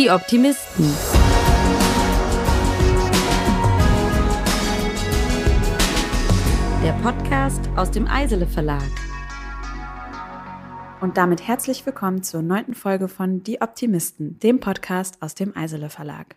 Die Optimisten. Der Podcast aus dem Eisele Verlag. Und damit herzlich willkommen zur neunten Folge von Die Optimisten, dem Podcast aus dem Eisele Verlag.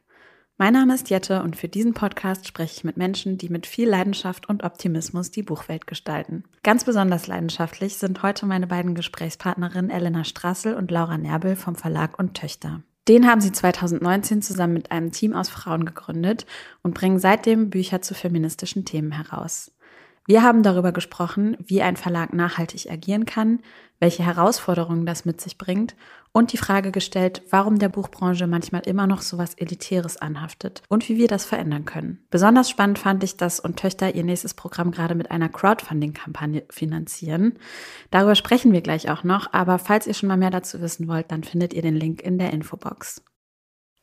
Mein Name ist Jette und für diesen Podcast spreche ich mit Menschen, die mit viel Leidenschaft und Optimismus die Buchwelt gestalten. Ganz besonders leidenschaftlich sind heute meine beiden Gesprächspartnerinnen Elena Strassel und Laura Nerbel vom Verlag und Töchter. Den haben sie 2019 zusammen mit einem Team aus Frauen gegründet und bringen seitdem Bücher zu feministischen Themen heraus. Wir haben darüber gesprochen, wie ein Verlag nachhaltig agieren kann, welche Herausforderungen das mit sich bringt und die Frage gestellt, warum der Buchbranche manchmal immer noch so was Elitäres anhaftet und wie wir das verändern können. Besonders spannend fand ich, dass und Töchter ihr nächstes Programm gerade mit einer Crowdfunding-Kampagne finanzieren. Darüber sprechen wir gleich auch noch, aber falls ihr schon mal mehr dazu wissen wollt, dann findet ihr den Link in der Infobox.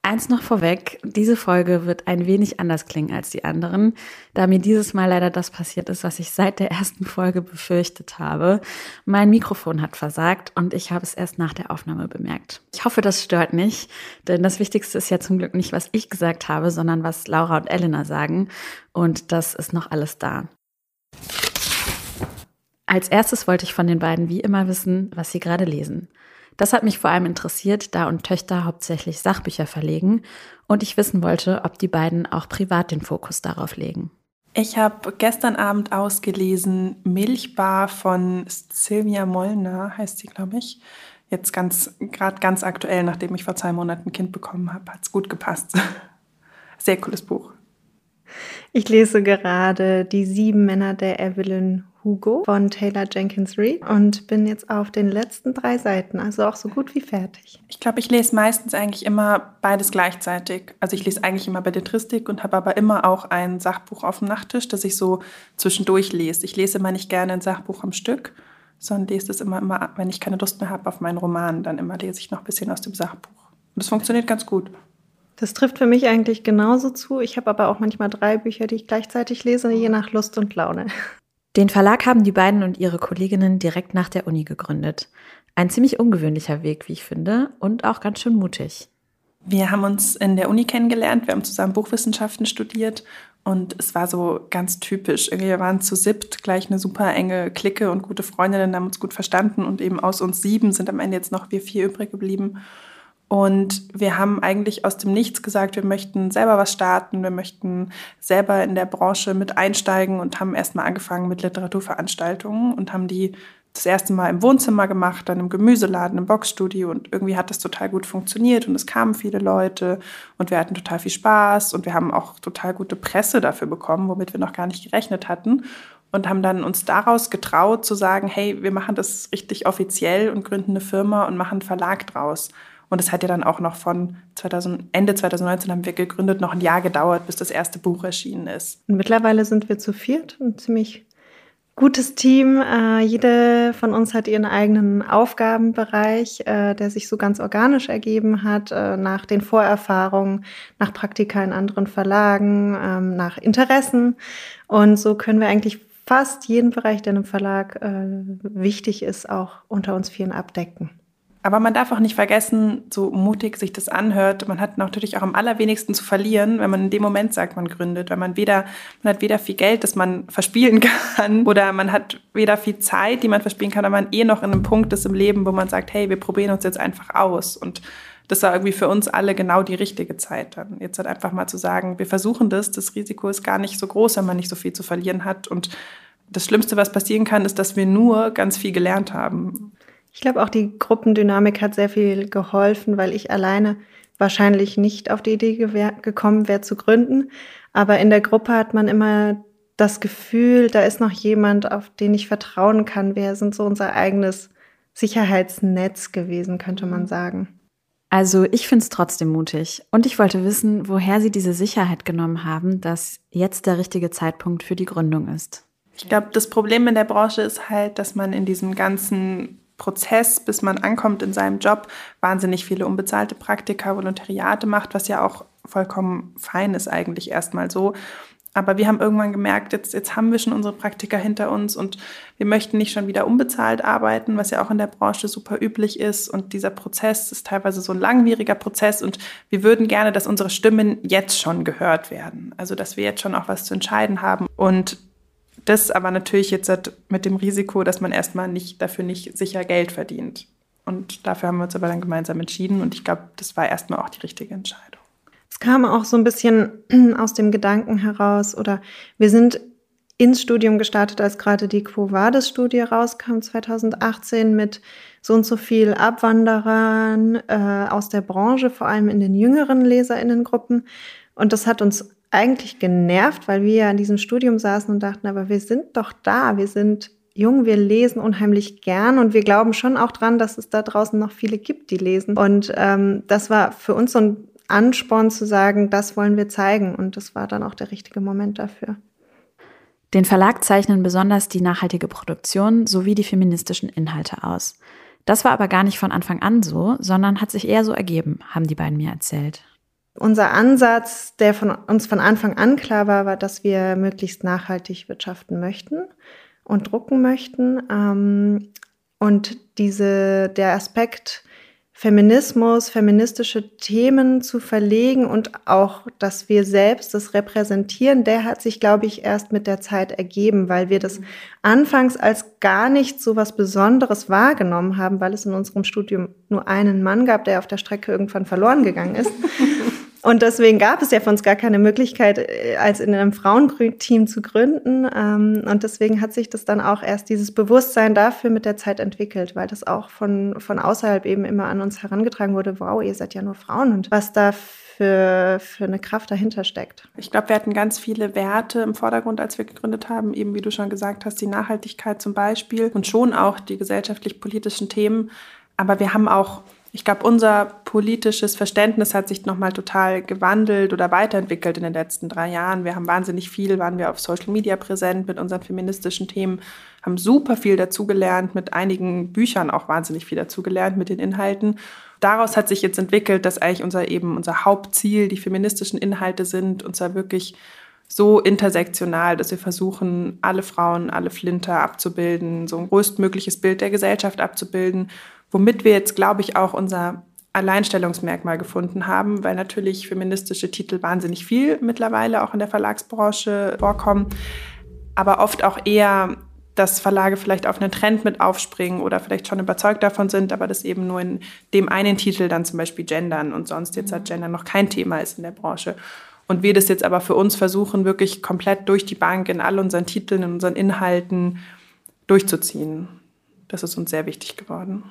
Eins noch vorweg, diese Folge wird ein wenig anders klingen als die anderen, da mir dieses Mal leider das passiert ist, was ich seit der ersten Folge befürchtet habe. Mein Mikrofon hat versagt und ich habe es erst nach der Aufnahme bemerkt. Ich hoffe, das stört nicht, denn das Wichtigste ist ja zum Glück nicht, was ich gesagt habe, sondern was Laura und Elena sagen und das ist noch alles da. Als erstes wollte ich von den beiden wie immer wissen, was sie gerade lesen. Das hat mich vor allem interessiert, da und Töchter hauptsächlich Sachbücher verlegen und ich wissen wollte, ob die beiden auch privat den Fokus darauf legen. Ich habe gestern Abend ausgelesen Milchbar von Silvia Mollner, heißt sie, glaube ich. Jetzt ganz, gerade ganz aktuell, nachdem ich vor zwei Monaten ein Kind bekommen habe, hat es gut gepasst. Sehr cooles Buch. Ich lese gerade Die sieben Männer der Evelyn Hugo von Taylor Jenkins Reid und bin jetzt auf den letzten drei Seiten, also auch so gut wie fertig. Ich glaube, ich lese meistens eigentlich immer beides gleichzeitig. Also ich lese eigentlich immer Belletristik und habe aber immer auch ein Sachbuch auf dem Nachttisch, das ich so zwischendurch lese. Ich lese immer nicht gerne ein Sachbuch am Stück, sondern lese es immer, immer, wenn ich keine Lust mehr habe auf meinen Roman, dann immer lese ich noch ein bisschen aus dem Sachbuch. Und das funktioniert ganz gut. Das trifft für mich eigentlich genauso zu. Ich habe aber auch manchmal drei Bücher, die ich gleichzeitig lese, je nach Lust und Laune. Den Verlag haben die beiden und ihre Kolleginnen direkt nach der Uni gegründet. Ein ziemlich ungewöhnlicher Weg, wie ich finde, und auch ganz schön mutig. Wir haben uns in der Uni kennengelernt, wir haben zusammen Buchwissenschaften studiert und es war so ganz typisch. Wir waren zu siebt gleich eine super enge Clique und gute Freundinnen haben uns gut verstanden und eben aus uns sieben sind am Ende jetzt noch wir vier übrig geblieben. Und wir haben eigentlich aus dem Nichts gesagt, wir möchten selber was starten, wir möchten selber in der Branche mit einsteigen und haben erstmal angefangen mit Literaturveranstaltungen und haben die das erste Mal im Wohnzimmer gemacht, dann im Gemüseladen, im Boxstudio und irgendwie hat das total gut funktioniert und es kamen viele Leute und wir hatten total viel Spaß und wir haben auch total gute Presse dafür bekommen, womit wir noch gar nicht gerechnet hatten und haben dann uns daraus getraut zu sagen, hey, wir machen das richtig offiziell und gründen eine Firma und machen einen Verlag draus. Und es hat ja dann auch noch von 2000, Ende 2019 haben wir gegründet, noch ein Jahr gedauert, bis das erste Buch erschienen ist. Und mittlerweile sind wir zu viert, ein ziemlich gutes Team. Äh, jede von uns hat ihren eigenen Aufgabenbereich, äh, der sich so ganz organisch ergeben hat, äh, nach den Vorerfahrungen, nach Praktika in anderen Verlagen, ähm, nach Interessen. Und so können wir eigentlich fast jeden Bereich, der einem Verlag äh, wichtig ist, auch unter uns vielen abdecken. Aber man darf auch nicht vergessen, so mutig sich das anhört, man hat natürlich auch am allerwenigsten zu verlieren, wenn man in dem Moment sagt, man gründet, weil man weder, man hat weder viel Geld, das man verspielen kann, oder man hat weder viel Zeit, die man verspielen kann, aber man eh noch in einem Punkt ist im Leben, wo man sagt, hey, wir probieren uns jetzt einfach aus. Und das war irgendwie für uns alle genau die richtige Zeit dann. Jetzt halt einfach mal zu sagen, wir versuchen das, das Risiko ist gar nicht so groß, wenn man nicht so viel zu verlieren hat. Und das Schlimmste, was passieren kann, ist, dass wir nur ganz viel gelernt haben. Ich glaube, auch die Gruppendynamik hat sehr viel geholfen, weil ich alleine wahrscheinlich nicht auf die Idee gekommen wäre zu gründen. Aber in der Gruppe hat man immer das Gefühl, da ist noch jemand, auf den ich vertrauen kann. Wir sind so unser eigenes Sicherheitsnetz gewesen, könnte man sagen. Also ich finde es trotzdem mutig. Und ich wollte wissen, woher Sie diese Sicherheit genommen haben, dass jetzt der richtige Zeitpunkt für die Gründung ist. Ich glaube, das Problem in der Branche ist halt, dass man in diesem ganzen Prozess, bis man ankommt in seinem Job, wahnsinnig viele unbezahlte Praktika, Volontariate macht, was ja auch vollkommen fein ist eigentlich erstmal so. Aber wir haben irgendwann gemerkt, jetzt, jetzt haben wir schon unsere Praktika hinter uns und wir möchten nicht schon wieder unbezahlt arbeiten, was ja auch in der Branche super üblich ist. Und dieser Prozess ist teilweise so ein langwieriger Prozess und wir würden gerne, dass unsere Stimmen jetzt schon gehört werden. Also, dass wir jetzt schon auch was zu entscheiden haben. Und das aber natürlich jetzt mit dem Risiko, dass man erstmal nicht dafür nicht sicher Geld verdient. Und dafür haben wir uns aber dann gemeinsam entschieden und ich glaube, das war erstmal auch die richtige Entscheidung. Es kam auch so ein bisschen aus dem Gedanken heraus oder wir sind ins Studium gestartet, als gerade die Quo Vadis-Studie rauskam 2018 mit so und so viel Abwanderern äh, aus der Branche, vor allem in den jüngeren Leserinnengruppen. Und das hat uns eigentlich genervt, weil wir ja in diesem Studium saßen und dachten, aber wir sind doch da, wir sind jung, wir lesen unheimlich gern und wir glauben schon auch dran, dass es da draußen noch viele gibt, die lesen. Und ähm, das war für uns so ein Ansporn zu sagen, das wollen wir zeigen und das war dann auch der richtige Moment dafür. Den Verlag zeichnen besonders die nachhaltige Produktion sowie die feministischen Inhalte aus. Das war aber gar nicht von Anfang an so, sondern hat sich eher so ergeben, haben die beiden mir erzählt. Unser Ansatz, der von uns von Anfang an klar war, war, dass wir möglichst nachhaltig wirtschaften möchten und drucken möchten. Ähm, und diese, der Aspekt Feminismus, feministische Themen zu verlegen und auch, dass wir selbst das repräsentieren, der hat sich, glaube ich, erst mit der Zeit ergeben, weil wir das anfangs als gar nicht so was Besonderes wahrgenommen haben, weil es in unserem Studium nur einen Mann gab, der auf der Strecke irgendwann verloren gegangen ist. Und deswegen gab es ja für uns gar keine Möglichkeit, äh, als in einem Frauenteam zu gründen. Ähm, und deswegen hat sich das dann auch erst dieses Bewusstsein dafür mit der Zeit entwickelt, weil das auch von, von außerhalb eben immer an uns herangetragen wurde, wow, ihr seid ja nur Frauen und was da für, für eine Kraft dahinter steckt. Ich glaube, wir hatten ganz viele Werte im Vordergrund, als wir gegründet haben, eben wie du schon gesagt hast, die Nachhaltigkeit zum Beispiel und schon auch die gesellschaftlich-politischen Themen. Aber wir haben auch ich glaube, unser politisches Verständnis hat sich nochmal total gewandelt oder weiterentwickelt in den letzten drei Jahren. Wir haben wahnsinnig viel, waren wir auf Social Media präsent mit unseren feministischen Themen, haben super viel dazugelernt, mit einigen Büchern auch wahnsinnig viel dazugelernt mit den Inhalten. Daraus hat sich jetzt entwickelt, dass eigentlich unser eben unser Hauptziel die feministischen Inhalte sind, und zwar wirklich so intersektional, dass wir versuchen, alle Frauen, alle Flinter abzubilden, so ein größtmögliches Bild der Gesellschaft abzubilden womit wir jetzt, glaube ich, auch unser Alleinstellungsmerkmal gefunden haben, weil natürlich feministische Titel wahnsinnig viel mittlerweile auch in der Verlagsbranche vorkommen, aber oft auch eher, dass Verlage vielleicht auf einen Trend mit aufspringen oder vielleicht schon überzeugt davon sind, aber das eben nur in dem einen Titel dann zum Beispiel gendern und sonst jetzt hat Gender noch kein Thema ist in der Branche. Und wir das jetzt aber für uns versuchen, wirklich komplett durch die Bank in all unseren Titeln, in unseren Inhalten durchzuziehen. Das ist uns sehr wichtig geworden.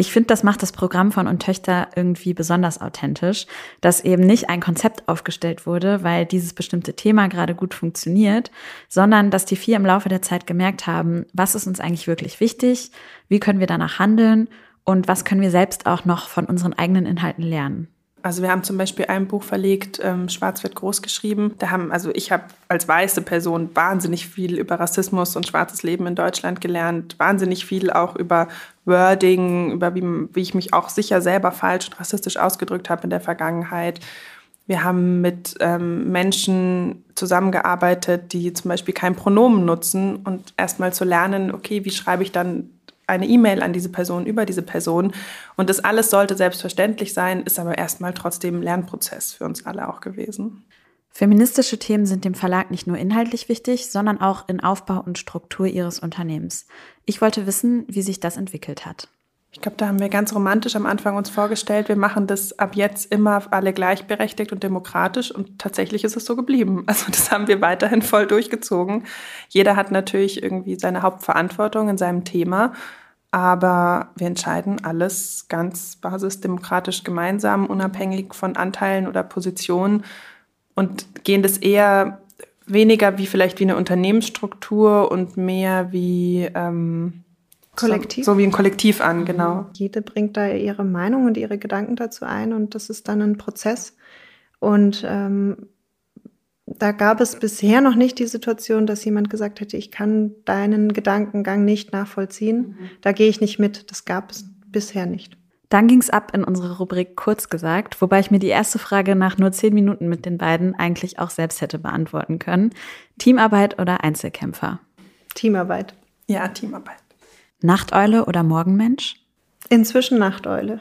Ich finde, das macht das Programm von und Töchter irgendwie besonders authentisch, dass eben nicht ein Konzept aufgestellt wurde, weil dieses bestimmte Thema gerade gut funktioniert, sondern dass die vier im Laufe der Zeit gemerkt haben, was ist uns eigentlich wirklich wichtig, wie können wir danach handeln und was können wir selbst auch noch von unseren eigenen Inhalten lernen. Also wir haben zum Beispiel ein Buch verlegt, ähm, Schwarz wird groß geschrieben. Da haben, also ich habe als weiße Person wahnsinnig viel über Rassismus und schwarzes Leben in Deutschland gelernt, wahnsinnig viel auch über Wording, über wie, wie ich mich auch sicher selber falsch und rassistisch ausgedrückt habe in der Vergangenheit. Wir haben mit ähm, Menschen zusammengearbeitet, die zum Beispiel kein Pronomen nutzen und erstmal zu lernen, okay, wie schreibe ich dann eine E-Mail an diese Person über diese Person. Und das alles sollte selbstverständlich sein, ist aber erstmal trotzdem ein Lernprozess für uns alle auch gewesen. Feministische Themen sind dem Verlag nicht nur inhaltlich wichtig, sondern auch in Aufbau und Struktur ihres Unternehmens. Ich wollte wissen, wie sich das entwickelt hat. Ich glaube, da haben wir ganz romantisch am Anfang uns vorgestellt, wir machen das ab jetzt immer alle gleichberechtigt und demokratisch und tatsächlich ist es so geblieben. Also das haben wir weiterhin voll durchgezogen. Jeder hat natürlich irgendwie seine Hauptverantwortung in seinem Thema aber wir entscheiden alles ganz basisdemokratisch gemeinsam, unabhängig von Anteilen oder Positionen und gehen das eher weniger wie vielleicht wie eine Unternehmensstruktur und mehr wie ähm, Kollektiv. So, so, wie ein Kollektiv an, genau. Jede bringt da ihre Meinung und ihre Gedanken dazu ein und das ist dann ein Prozess. Und ähm, da gab es bisher noch nicht die Situation, dass jemand gesagt hätte, ich kann deinen Gedankengang nicht nachvollziehen. Mhm. Da gehe ich nicht mit. Das gab es bisher nicht. Dann ging's ab in unsere Rubrik Kurz gesagt, wobei ich mir die erste Frage nach nur zehn Minuten mit den beiden eigentlich auch selbst hätte beantworten können. Teamarbeit oder Einzelkämpfer? Teamarbeit. Ja, Teamarbeit. Nachteule oder Morgenmensch? Inzwischen Nachteule.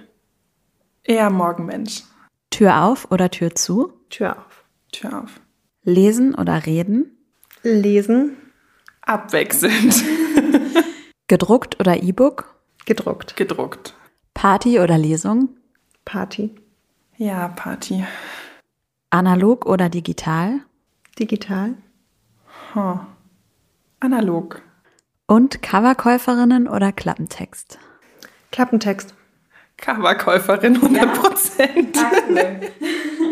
Eher Morgenmensch. Tür auf oder Tür zu? Tür auf. Tür auf. Lesen oder reden? Lesen. Abwechselnd. Gedruckt oder E-Book? Gedruckt. Gedruckt. Party oder Lesung? Party. Ja, Party. Analog oder digital? Digital. Huh. Analog. Und Coverkäuferinnen oder Klappentext? Klappentext. Coverkäuferin 100 Prozent.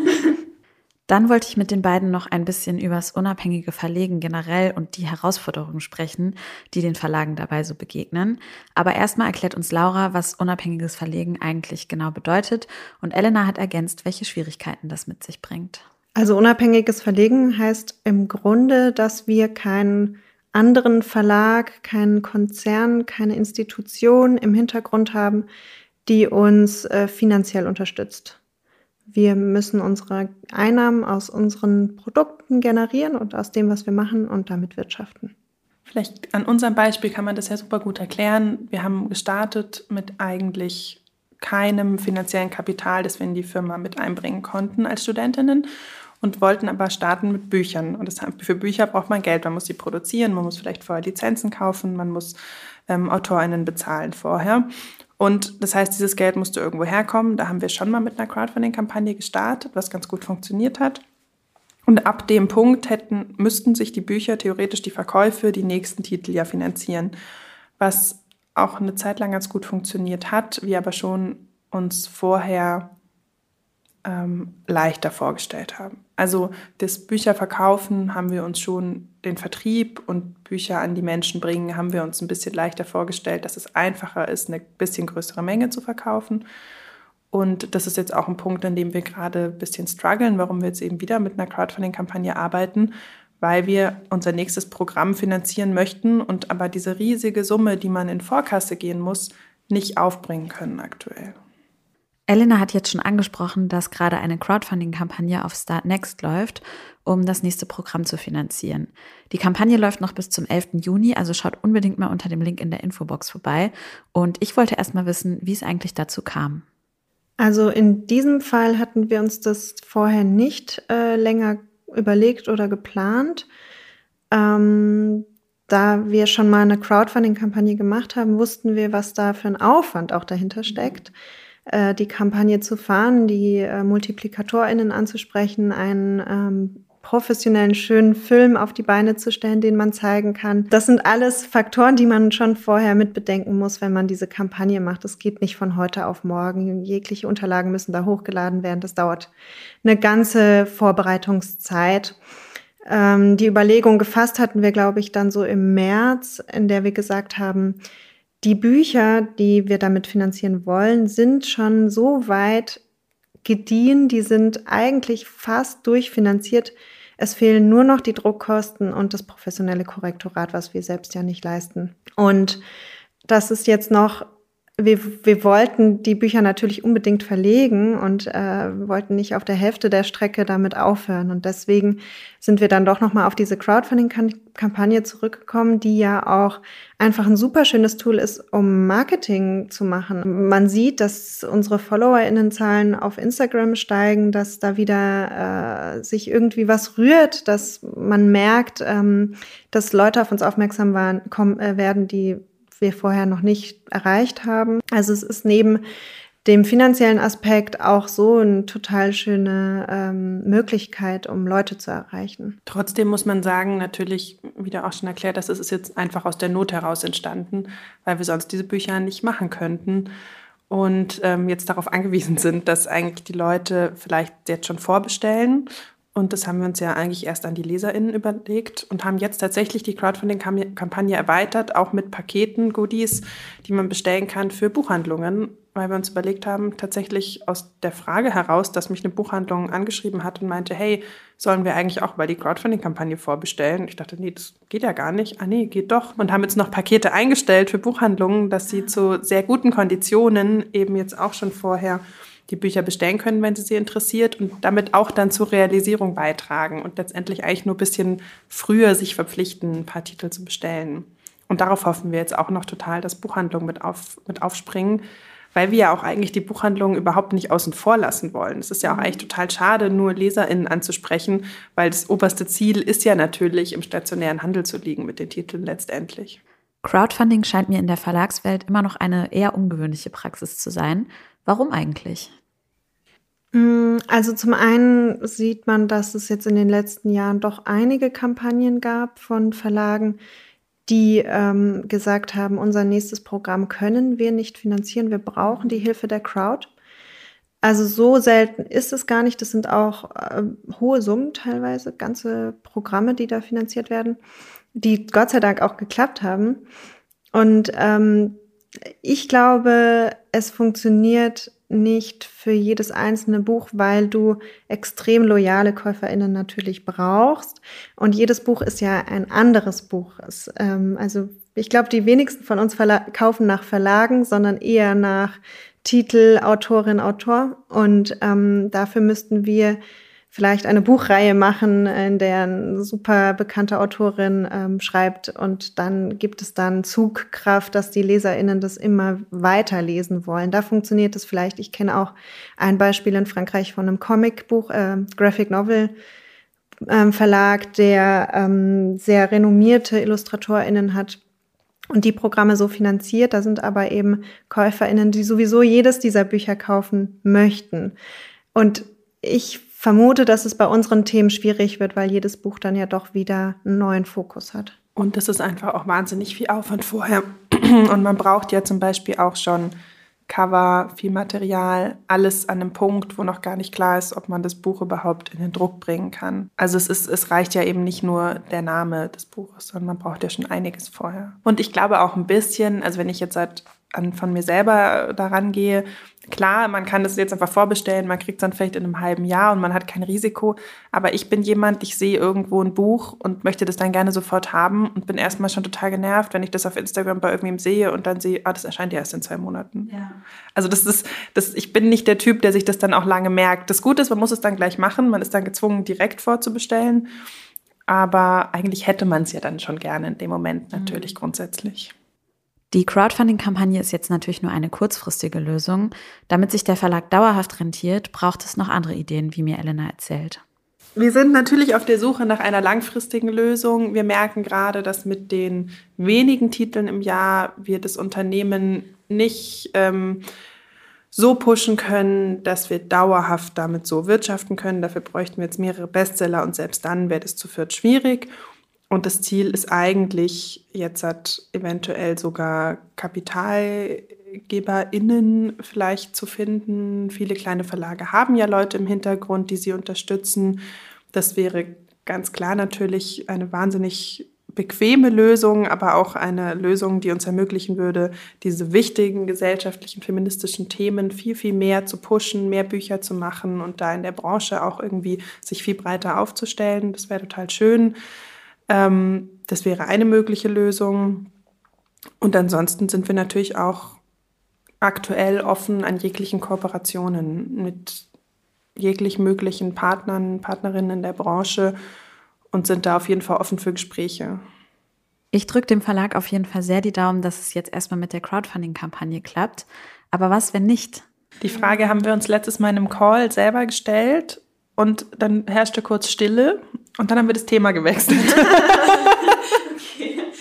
Dann wollte ich mit den beiden noch ein bisschen übers unabhängige Verlegen generell und die Herausforderungen sprechen, die den Verlagen dabei so begegnen. Aber erstmal erklärt uns Laura, was unabhängiges Verlegen eigentlich genau bedeutet und Elena hat ergänzt, welche Schwierigkeiten das mit sich bringt. Also unabhängiges Verlegen heißt im Grunde, dass wir keinen anderen Verlag, keinen Konzern, keine Institution im Hintergrund haben, die uns äh, finanziell unterstützt. Wir müssen unsere Einnahmen aus unseren Produkten generieren und aus dem, was wir machen und damit wirtschaften. Vielleicht an unserem Beispiel kann man das ja super gut erklären. Wir haben gestartet mit eigentlich keinem finanziellen Kapital, das wir in die Firma mit einbringen konnten als Studentinnen und wollten aber starten mit Büchern. Und das, für Bücher braucht man Geld. Man muss sie produzieren, man muss vielleicht vorher Lizenzen kaufen, man muss ähm, AutorInnen bezahlen vorher. Und das heißt, dieses Geld musste irgendwo herkommen. Da haben wir schon mal mit einer Crowdfunding-Kampagne gestartet, was ganz gut funktioniert hat. Und ab dem Punkt hätten, müssten sich die Bücher theoretisch die Verkäufe, die nächsten Titel ja finanzieren. Was auch eine Zeit lang ganz gut funktioniert hat, wir aber schon uns vorher ähm, leichter vorgestellt haben. Also das Bücherverkaufen haben wir uns schon, den Vertrieb und Bücher an die Menschen bringen, haben wir uns ein bisschen leichter vorgestellt, dass es einfacher ist, eine bisschen größere Menge zu verkaufen. Und das ist jetzt auch ein Punkt, an dem wir gerade ein bisschen strugglen, warum wir jetzt eben wieder mit einer Crowdfunding-Kampagne arbeiten, weil wir unser nächstes Programm finanzieren möchten und aber diese riesige Summe, die man in Vorkasse gehen muss, nicht aufbringen können aktuell. Elena hat jetzt schon angesprochen, dass gerade eine Crowdfunding-Kampagne auf Start Next läuft, um das nächste Programm zu finanzieren. Die Kampagne läuft noch bis zum 11. Juni, also schaut unbedingt mal unter dem Link in der Infobox vorbei. Und ich wollte erst mal wissen, wie es eigentlich dazu kam. Also in diesem Fall hatten wir uns das vorher nicht äh, länger überlegt oder geplant. Ähm, da wir schon mal eine Crowdfunding-Kampagne gemacht haben, wussten wir, was da für ein Aufwand auch dahinter steckt. Mhm äh, die Kampagne zu fahren, die äh, MultiplikatorInnen anzusprechen, einen ähm, professionellen, schönen Film auf die Beine zu stellen, den man zeigen kann. Das sind alles Faktoren, die man schon vorher mit bedenken muss, wenn man diese Kampagne macht. Es geht nicht von heute auf morgen. Jegliche Unterlagen müssen da hochgeladen werden. Das dauert eine ganze Vorbereitungszeit. Ähm, die Überlegung gefasst hatten wir, glaube ich, dann so im März, in der wir gesagt haben, die Bücher, die wir damit finanzieren wollen, sind schon so weit gediehen, die sind eigentlich fast durchfinanziert. Es fehlen nur noch die Druckkosten und das professionelle Korrektorat, was wir selbst ja nicht leisten. Und das ist jetzt noch wir, wir wollten die Bücher natürlich unbedingt verlegen und äh, wollten nicht auf der Hälfte der Strecke damit aufhören. Und deswegen sind wir dann doch nochmal auf diese Crowdfunding-Kampagne zurückgekommen, die ja auch einfach ein super schönes Tool ist, um Marketing zu machen. Man sieht, dass unsere FollowerInnenzahlen auf Instagram steigen, dass da wieder äh, sich irgendwie was rührt, dass man merkt, ähm, dass Leute auf uns aufmerksam waren, kommen, äh, werden, die wir vorher noch nicht erreicht haben. Also es ist neben dem finanziellen Aspekt auch so eine total schöne ähm, Möglichkeit, um Leute zu erreichen. Trotzdem muss man sagen, natürlich, wie du auch schon erklärt hast, es ist jetzt einfach aus der Not heraus entstanden, weil wir sonst diese Bücher nicht machen könnten und ähm, jetzt darauf angewiesen sind, dass eigentlich die Leute vielleicht jetzt schon vorbestellen und das haben wir uns ja eigentlich erst an die LeserInnen überlegt und haben jetzt tatsächlich die Crowdfunding-Kampagne erweitert, auch mit Paketen, Goodies, die man bestellen kann für Buchhandlungen, weil wir uns überlegt haben, tatsächlich aus der Frage heraus, dass mich eine Buchhandlung angeschrieben hat und meinte, hey, sollen wir eigentlich auch bei die Crowdfunding-Kampagne vorbestellen? Ich dachte, nee, das geht ja gar nicht. Ah nee, geht doch. Und haben jetzt noch Pakete eingestellt für Buchhandlungen, dass sie zu sehr guten Konditionen eben jetzt auch schon vorher die Bücher bestellen können, wenn sie sie interessiert und damit auch dann zur Realisierung beitragen und letztendlich eigentlich nur ein bisschen früher sich verpflichten, ein paar Titel zu bestellen. Und darauf hoffen wir jetzt auch noch total, dass Buchhandlungen mit, auf, mit aufspringen, weil wir ja auch eigentlich die Buchhandlungen überhaupt nicht außen vor lassen wollen. Es ist ja auch eigentlich total schade, nur LeserInnen anzusprechen, weil das oberste Ziel ist ja natürlich, im stationären Handel zu liegen mit den Titeln letztendlich. Crowdfunding scheint mir in der Verlagswelt immer noch eine eher ungewöhnliche Praxis zu sein. Warum eigentlich? Mm, also zum einen sieht man, dass es jetzt in den letzten Jahren doch einige Kampagnen gab von Verlagen, die ähm, gesagt haben, unser nächstes Programm können wir nicht finanzieren, wir brauchen die Hilfe der Crowd. Also so selten ist es gar nicht. Das sind auch äh, hohe Summen teilweise, ganze Programme, die da finanziert werden, die Gott sei Dank auch geklappt haben. Und ähm, ich glaube, es funktioniert nicht für jedes einzelne Buch, weil du extrem loyale KäuferInnen natürlich brauchst. Und jedes Buch ist ja ein anderes Buch. Es, ähm, also ich glaube, die wenigsten von uns kaufen nach Verlagen, sondern eher nach Titel, Autorin, Autor. Und ähm, dafür müssten wir vielleicht eine Buchreihe machen, in der eine super bekannte Autorin ähm, schreibt und dann gibt es dann Zugkraft, dass die LeserInnen das immer weiterlesen wollen. Da funktioniert es vielleicht. Ich kenne auch ein Beispiel in Frankreich von einem Comicbuch, äh, Graphic Novel ähm, Verlag, der ähm, sehr renommierte IllustratorInnen hat und die Programme so finanziert. Da sind aber eben KäuferInnen, die sowieso jedes dieser Bücher kaufen möchten. Und ich vermute, dass es bei unseren Themen schwierig wird, weil jedes Buch dann ja doch wieder einen neuen Fokus hat. Und das ist einfach auch wahnsinnig viel Aufwand vorher. Und man braucht ja zum Beispiel auch schon Cover, viel Material, alles an einem Punkt, wo noch gar nicht klar ist, ob man das Buch überhaupt in den Druck bringen kann. Also es, ist, es reicht ja eben nicht nur der Name des Buches, sondern man braucht ja schon einiges vorher. Und ich glaube auch ein bisschen, also wenn ich jetzt seit an, von mir selber daran gehe. Klar, man kann das jetzt einfach vorbestellen, man kriegt es dann vielleicht in einem halben Jahr und man hat kein Risiko. Aber ich bin jemand, ich sehe irgendwo ein Buch und möchte das dann gerne sofort haben und bin erstmal schon total genervt, wenn ich das auf Instagram bei irgendwem sehe und dann sehe, ah, das erscheint ja erst in zwei Monaten. Ja. Also das ist, das, ich bin nicht der Typ, der sich das dann auch lange merkt. Das Gute ist, man muss es dann gleich machen, man ist dann gezwungen, direkt vorzubestellen. Aber eigentlich hätte man es ja dann schon gerne in dem Moment natürlich mhm. grundsätzlich. Die Crowdfunding-Kampagne ist jetzt natürlich nur eine kurzfristige Lösung. Damit sich der Verlag dauerhaft rentiert, braucht es noch andere Ideen, wie mir Elena erzählt. Wir sind natürlich auf der Suche nach einer langfristigen Lösung. Wir merken gerade, dass mit den wenigen Titeln im Jahr wir das Unternehmen nicht ähm, so pushen können, dass wir dauerhaft damit so wirtschaften können. Dafür bräuchten wir jetzt mehrere Bestseller und selbst dann wäre das zu viert schwierig. Und das Ziel ist eigentlich, jetzt hat eventuell sogar KapitalgeberInnen vielleicht zu finden. Viele kleine Verlage haben ja Leute im Hintergrund, die sie unterstützen. Das wäre ganz klar natürlich eine wahnsinnig bequeme Lösung, aber auch eine Lösung, die uns ermöglichen würde, diese wichtigen gesellschaftlichen, feministischen Themen viel, viel mehr zu pushen, mehr Bücher zu machen und da in der Branche auch irgendwie sich viel breiter aufzustellen. Das wäre total schön. Ähm, das wäre eine mögliche Lösung. Und ansonsten sind wir natürlich auch aktuell offen an jeglichen Kooperationen mit jeglich möglichen Partnern, Partnerinnen in der Branche und sind da auf jeden Fall offen für Gespräche. Ich drücke dem Verlag auf jeden Fall sehr die Daumen, dass es jetzt erstmal mit der Crowdfunding-Kampagne klappt. Aber was, wenn nicht? Die Frage haben wir uns letztes Mal in einem Call selber gestellt und dann herrschte kurz Stille und dann haben wir das Thema gewechselt. okay.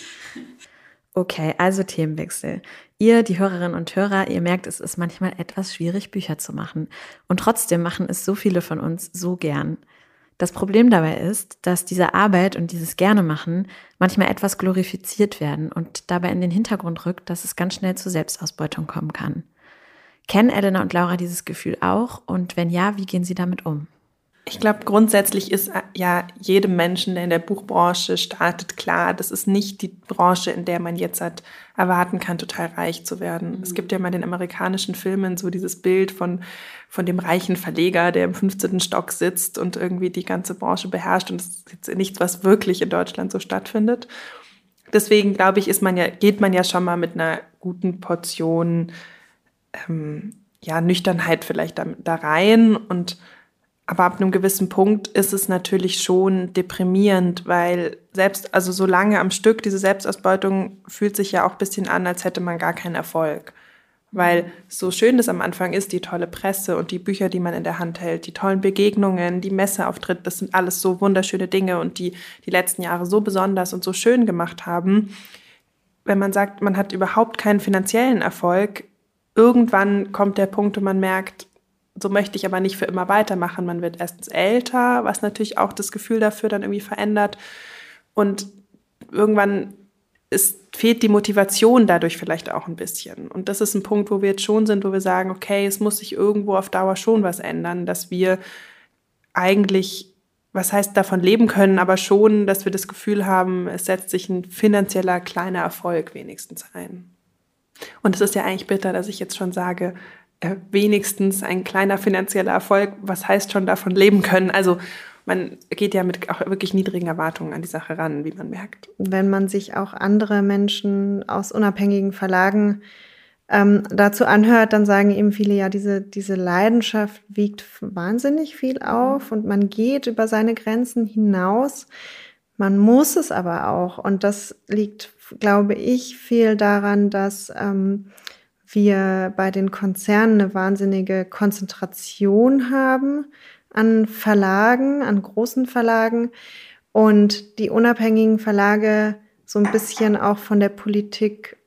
okay, also Themenwechsel. Ihr, die Hörerinnen und Hörer, ihr merkt, es ist manchmal etwas schwierig, Bücher zu machen. Und trotzdem machen es so viele von uns so gern. Das Problem dabei ist, dass diese Arbeit und dieses gerne machen manchmal etwas glorifiziert werden und dabei in den Hintergrund rückt, dass es ganz schnell zu Selbstausbeutung kommen kann. Kennen Elena und Laura dieses Gefühl auch? Und wenn ja, wie gehen sie damit um? Ich glaube, grundsätzlich ist äh, ja jedem Menschen, der in der Buchbranche startet, klar, das ist nicht die Branche, in der man jetzt hat erwarten kann, total reich zu werden. Mhm. Es gibt ja mal in den amerikanischen Filmen so dieses Bild von, von dem reichen Verleger, der im 15. Stock sitzt und irgendwie die ganze Branche beherrscht. Und das ist jetzt nichts, was wirklich in Deutschland so stattfindet. Deswegen glaube ich, ist man ja, geht man ja schon mal mit einer guten Portion ähm, ja, Nüchternheit vielleicht da, da rein und aber ab einem gewissen Punkt ist es natürlich schon deprimierend, weil selbst, also so lange am Stück, diese Selbstausbeutung fühlt sich ja auch ein bisschen an, als hätte man gar keinen Erfolg. Weil so schön das am Anfang ist, die tolle Presse und die Bücher, die man in der Hand hält, die tollen Begegnungen, die Messeauftritt, das sind alles so wunderschöne Dinge und die die letzten Jahre so besonders und so schön gemacht haben. Wenn man sagt, man hat überhaupt keinen finanziellen Erfolg, irgendwann kommt der Punkt, wo man merkt, so möchte ich aber nicht für immer weitermachen. Man wird erstens älter, was natürlich auch das Gefühl dafür dann irgendwie verändert. Und irgendwann ist, fehlt die Motivation dadurch vielleicht auch ein bisschen. Und das ist ein Punkt, wo wir jetzt schon sind, wo wir sagen, okay, es muss sich irgendwo auf Dauer schon was ändern, dass wir eigentlich, was heißt davon leben können, aber schon, dass wir das Gefühl haben, es setzt sich ein finanzieller kleiner Erfolg wenigstens ein. Und es ist ja eigentlich bitter, dass ich jetzt schon sage, äh, wenigstens ein kleiner finanzieller Erfolg, was heißt schon davon leben können. Also man geht ja mit auch wirklich niedrigen Erwartungen an die Sache ran, wie man merkt. Wenn man sich auch andere Menschen aus unabhängigen Verlagen ähm, dazu anhört, dann sagen eben viele, ja, diese, diese Leidenschaft wiegt wahnsinnig viel auf und man geht über seine Grenzen hinaus. Man muss es aber auch. Und das liegt, glaube ich, viel daran, dass ähm, wir bei den Konzernen eine wahnsinnige Konzentration haben an Verlagen, an großen Verlagen und die unabhängigen Verlage so ein bisschen auch von der Politik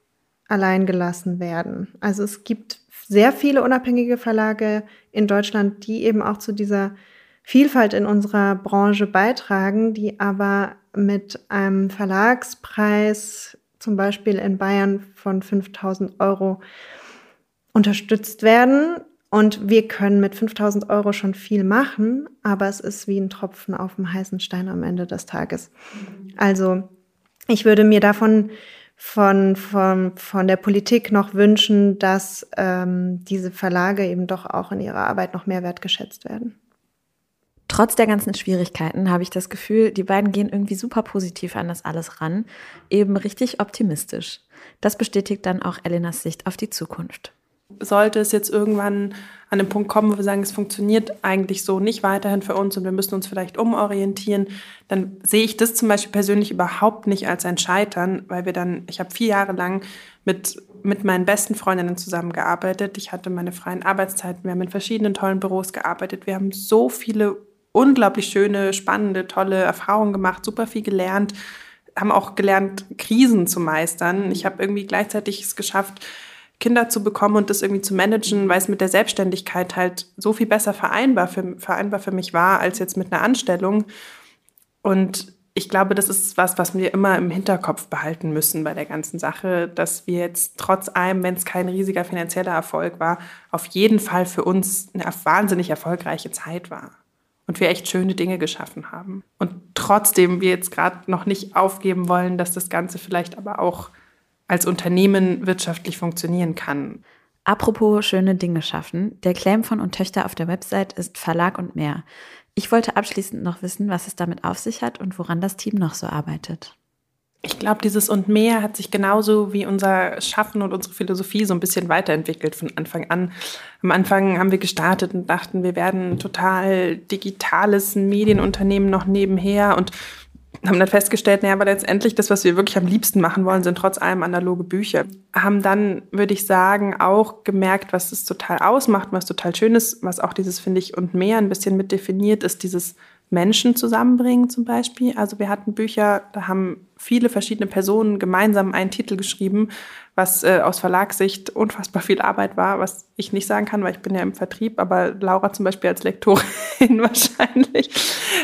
allein gelassen werden. Also es gibt sehr viele unabhängige Verlage in Deutschland, die eben auch zu dieser Vielfalt in unserer Branche beitragen, die aber mit einem Verlagspreis zum Beispiel in Bayern von 5000 Euro unterstützt werden. Und wir können mit 5000 Euro schon viel machen, aber es ist wie ein Tropfen auf dem heißen Stein am Ende des Tages. Also ich würde mir davon von, von, von der Politik noch wünschen, dass ähm, diese Verlage eben doch auch in ihrer Arbeit noch mehr wertgeschätzt werden. Trotz der ganzen Schwierigkeiten habe ich das Gefühl, die beiden gehen irgendwie super positiv an das alles ran, eben richtig optimistisch. Das bestätigt dann auch Elenas Sicht auf die Zukunft. Sollte es jetzt irgendwann an den Punkt kommen, wo wir sagen, es funktioniert eigentlich so nicht weiterhin für uns und wir müssen uns vielleicht umorientieren, dann sehe ich das zum Beispiel persönlich überhaupt nicht als ein Scheitern, weil wir dann, ich habe vier Jahre lang mit, mit meinen besten Freundinnen zusammengearbeitet. Ich hatte meine freien Arbeitszeiten, wir haben in verschiedenen tollen Büros gearbeitet. Wir haben so viele unglaublich schöne, spannende, tolle Erfahrungen gemacht, super viel gelernt, haben auch gelernt, Krisen zu meistern. Ich habe irgendwie gleichzeitig es geschafft, Kinder zu bekommen und das irgendwie zu managen, weil es mit der Selbstständigkeit halt so viel besser vereinbar für, vereinbar für mich war, als jetzt mit einer Anstellung. Und ich glaube, das ist was, was wir immer im Hinterkopf behalten müssen bei der ganzen Sache, dass wir jetzt trotz allem, wenn es kein riesiger finanzieller Erfolg war, auf jeden Fall für uns eine wahnsinnig erfolgreiche Zeit war und wir echt schöne Dinge geschaffen haben. Und trotzdem wir jetzt gerade noch nicht aufgeben wollen, dass das Ganze vielleicht aber auch als Unternehmen wirtschaftlich funktionieren kann. Apropos schöne Dinge schaffen. Der Claim von und Töchter auf der Website ist Verlag und mehr. Ich wollte abschließend noch wissen, was es damit auf sich hat und woran das Team noch so arbeitet. Ich glaube, dieses und mehr hat sich genauso wie unser Schaffen und unsere Philosophie so ein bisschen weiterentwickelt von Anfang an. Am Anfang haben wir gestartet und dachten, wir werden total digitales Medienunternehmen noch nebenher und haben dann festgestellt, naja, aber letztendlich das, was wir wirklich am liebsten machen wollen, sind trotz allem analoge Bücher. Haben dann, würde ich sagen, auch gemerkt, was es total ausmacht, was total schön ist, was auch dieses, finde ich, und mehr ein bisschen mit definiert, ist dieses Menschen zusammenbringen zum Beispiel. Also wir hatten Bücher, da haben viele verschiedene Personen gemeinsam einen Titel geschrieben, was äh, aus Verlagssicht unfassbar viel Arbeit war, was ich nicht sagen kann, weil ich bin ja im Vertrieb, aber Laura zum Beispiel als Lektorin wahrscheinlich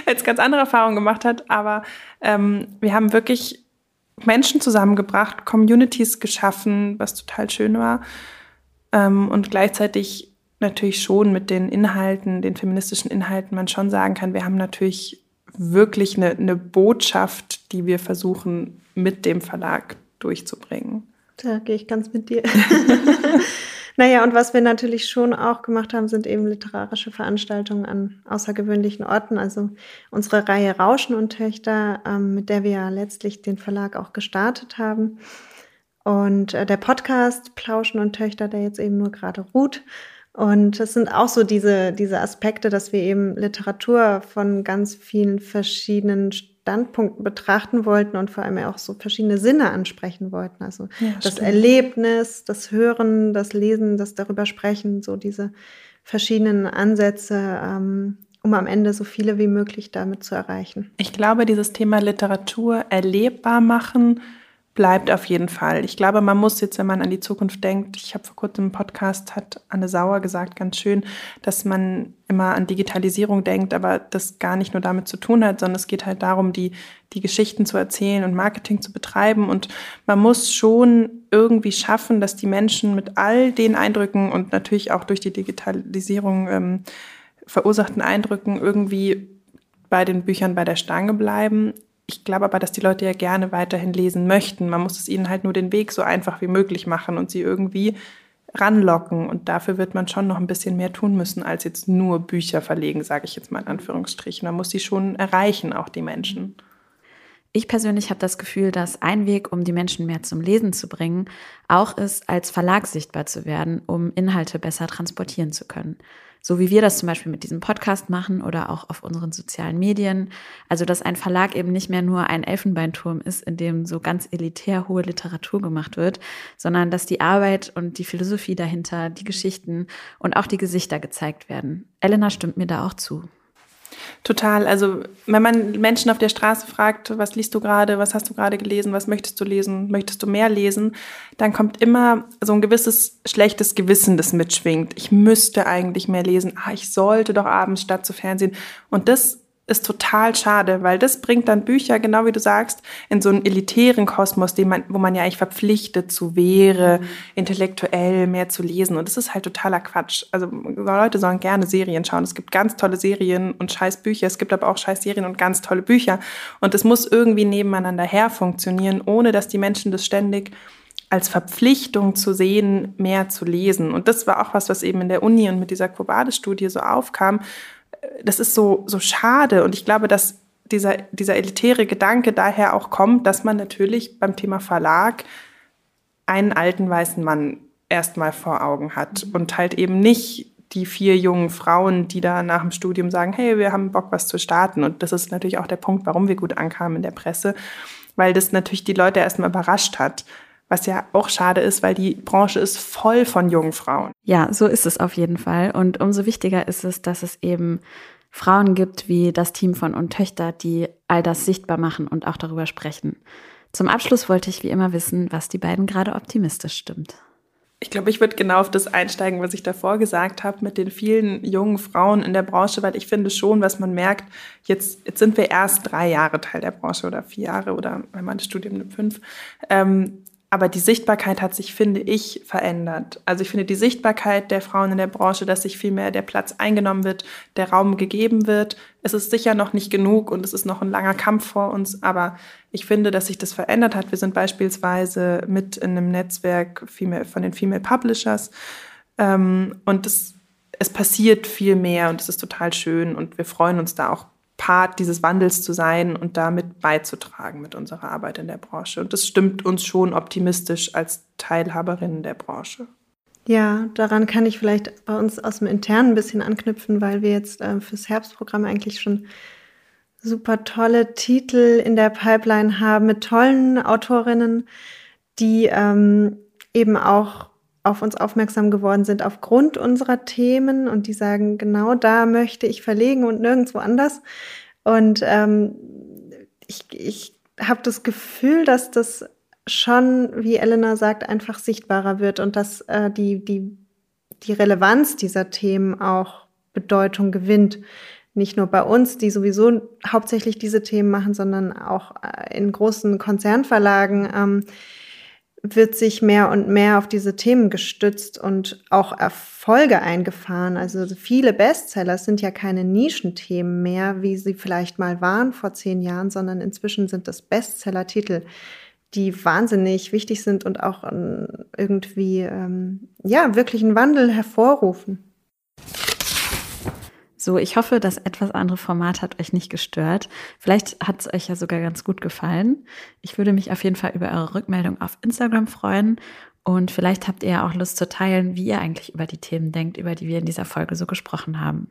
jetzt ganz andere Erfahrungen gemacht hat. Aber ähm, wir haben wirklich Menschen zusammengebracht, Communities geschaffen, was total schön war. Ähm, und gleichzeitig natürlich schon mit den Inhalten, den feministischen Inhalten, man schon sagen kann, wir haben natürlich wirklich eine, eine Botschaft, die wir versuchen mit dem Verlag durchzubringen. Da gehe ich ganz mit dir. naja, und was wir natürlich schon auch gemacht haben, sind eben literarische Veranstaltungen an außergewöhnlichen Orten. Also unsere Reihe Rauschen und Töchter, ähm, mit der wir ja letztlich den Verlag auch gestartet haben. Und äh, der Podcast Plauschen und Töchter, der jetzt eben nur gerade ruht. Und es sind auch so diese, diese Aspekte, dass wir eben Literatur von ganz vielen verschiedenen Standpunkten betrachten wollten und vor allem auch so verschiedene Sinne ansprechen wollten. Also ja, das stimmt. Erlebnis, das Hören, das Lesen, das darüber sprechen, so diese verschiedenen Ansätze, ähm, um am Ende so viele wie möglich damit zu erreichen. Ich glaube, dieses Thema Literatur erlebbar machen, bleibt auf jeden Fall. Ich glaube, man muss jetzt, wenn man an die Zukunft denkt, ich habe vor kurzem im Podcast, hat Anne Sauer gesagt, ganz schön, dass man immer an Digitalisierung denkt, aber das gar nicht nur damit zu tun hat, sondern es geht halt darum, die, die Geschichten zu erzählen und Marketing zu betreiben. Und man muss schon irgendwie schaffen, dass die Menschen mit all den Eindrücken und natürlich auch durch die Digitalisierung ähm, verursachten Eindrücken irgendwie bei den Büchern bei der Stange bleiben ich glaube aber, dass die Leute ja gerne weiterhin lesen möchten. Man muss es ihnen halt nur den Weg so einfach wie möglich machen und sie irgendwie ranlocken. Und dafür wird man schon noch ein bisschen mehr tun müssen, als jetzt nur Bücher verlegen, sage ich jetzt mal in Anführungsstrichen. Man muss sie schon erreichen, auch die Menschen. Ich persönlich habe das Gefühl, dass ein Weg, um die Menschen mehr zum Lesen zu bringen, auch ist, als Verlag sichtbar zu werden, um Inhalte besser transportieren zu können so wie wir das zum Beispiel mit diesem Podcast machen oder auch auf unseren sozialen Medien. Also, dass ein Verlag eben nicht mehr nur ein Elfenbeinturm ist, in dem so ganz elitär hohe Literatur gemacht wird, sondern dass die Arbeit und die Philosophie dahinter, die Geschichten und auch die Gesichter gezeigt werden. Elena stimmt mir da auch zu. Total. Also wenn man Menschen auf der Straße fragt, was liest du gerade, was hast du gerade gelesen, was möchtest du lesen, möchtest du mehr lesen, dann kommt immer so ein gewisses schlechtes Gewissen, das mitschwingt. Ich müsste eigentlich mehr lesen. Ah, ich sollte doch abends statt zu Fernsehen. Und das ist total schade, weil das bringt dann Bücher, genau wie du sagst, in so einen elitären Kosmos, den man, wo man ja eigentlich verpflichtet zu wäre, mhm. intellektuell mehr zu lesen. Und das ist halt totaler Quatsch. Also Leute sollen gerne Serien schauen. Es gibt ganz tolle Serien und scheiß Bücher. Es gibt aber auch scheiß Serien und ganz tolle Bücher. Und es muss irgendwie nebeneinander her funktionieren, ohne dass die Menschen das ständig als Verpflichtung zu sehen, mehr zu lesen. Und das war auch was, was eben in der Uni und mit dieser Quo-Vadis-Studie so aufkam, das ist so, so schade. Und ich glaube, dass dieser, dieser elitäre Gedanke daher auch kommt, dass man natürlich beim Thema Verlag einen alten weißen Mann erstmal vor Augen hat mhm. und halt eben nicht die vier jungen Frauen, die da nach dem Studium sagen, hey, wir haben Bock, was zu starten. Und das ist natürlich auch der Punkt, warum wir gut ankamen in der Presse, weil das natürlich die Leute erstmal überrascht hat. Was ja auch schade ist, weil die Branche ist voll von jungen Frauen. Ja, so ist es auf jeden Fall. Und umso wichtiger ist es, dass es eben Frauen gibt wie das Team von Und Töchter, die all das sichtbar machen und auch darüber sprechen. Zum Abschluss wollte ich wie immer wissen, was die beiden gerade optimistisch stimmt. Ich glaube, ich würde genau auf das einsteigen, was ich davor gesagt habe, mit den vielen jungen Frauen in der Branche, weil ich finde schon, was man merkt, jetzt, jetzt sind wir erst drei Jahre Teil der Branche oder vier Jahre oder wenn man das Studium nimmt, fünf. Ähm, aber die Sichtbarkeit hat sich, finde ich, verändert. Also ich finde die Sichtbarkeit der Frauen in der Branche, dass sich viel mehr der Platz eingenommen wird, der Raum gegeben wird. Es ist sicher noch nicht genug und es ist noch ein langer Kampf vor uns, aber ich finde, dass sich das verändert hat. Wir sind beispielsweise mit in einem Netzwerk von den Female Publishers ähm, und es, es passiert viel mehr und es ist total schön und wir freuen uns da auch Part dieses Wandels zu sein und damit beizutragen mit unserer Arbeit in der Branche. Und das stimmt uns schon optimistisch als Teilhaberinnen der Branche. Ja, daran kann ich vielleicht bei uns aus dem Internen ein bisschen anknüpfen, weil wir jetzt äh, fürs Herbstprogramm eigentlich schon super tolle Titel in der Pipeline haben mit tollen Autorinnen, die ähm, eben auch auf uns aufmerksam geworden sind aufgrund unserer Themen und die sagen, genau da möchte ich verlegen und nirgendwo anders. Und ähm, ich, ich habe das Gefühl, dass das schon, wie Elena sagt, einfach sichtbarer wird und dass äh, die, die, die Relevanz dieser Themen auch Bedeutung gewinnt. Nicht nur bei uns, die sowieso hauptsächlich diese Themen machen, sondern auch äh, in großen Konzernverlagen. Ähm, wird sich mehr und mehr auf diese Themen gestützt und auch Erfolge eingefahren. Also viele Bestseller sind ja keine Nischenthemen mehr, wie sie vielleicht mal waren vor zehn Jahren, sondern inzwischen sind das Bestseller-Titel, die wahnsinnig wichtig sind und auch ähm, irgendwie ähm, ja wirklich einen Wandel hervorrufen. So, ich hoffe, das etwas andere Format hat euch nicht gestört. Vielleicht hat es euch ja sogar ganz gut gefallen. Ich würde mich auf jeden Fall über eure Rückmeldung auf Instagram freuen. Und vielleicht habt ihr ja auch Lust zu teilen, wie ihr eigentlich über die Themen denkt, über die wir in dieser Folge so gesprochen haben.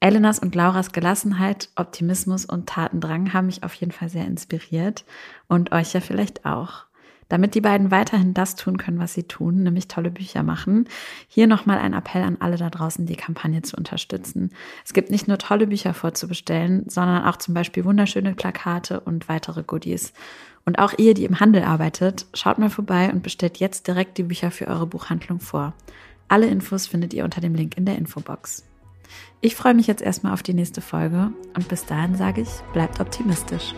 Elenas und Lauras Gelassenheit, Optimismus und Tatendrang haben mich auf jeden Fall sehr inspiriert und euch ja vielleicht auch damit die beiden weiterhin das tun können, was sie tun, nämlich tolle Bücher machen. Hier nochmal ein Appell an alle da draußen, die Kampagne zu unterstützen. Es gibt nicht nur tolle Bücher vorzubestellen, sondern auch zum Beispiel wunderschöne Plakate und weitere Goodies. Und auch ihr, die im Handel arbeitet, schaut mal vorbei und bestellt jetzt direkt die Bücher für eure Buchhandlung vor. Alle Infos findet ihr unter dem Link in der Infobox. Ich freue mich jetzt erstmal auf die nächste Folge und bis dahin sage ich, bleibt optimistisch.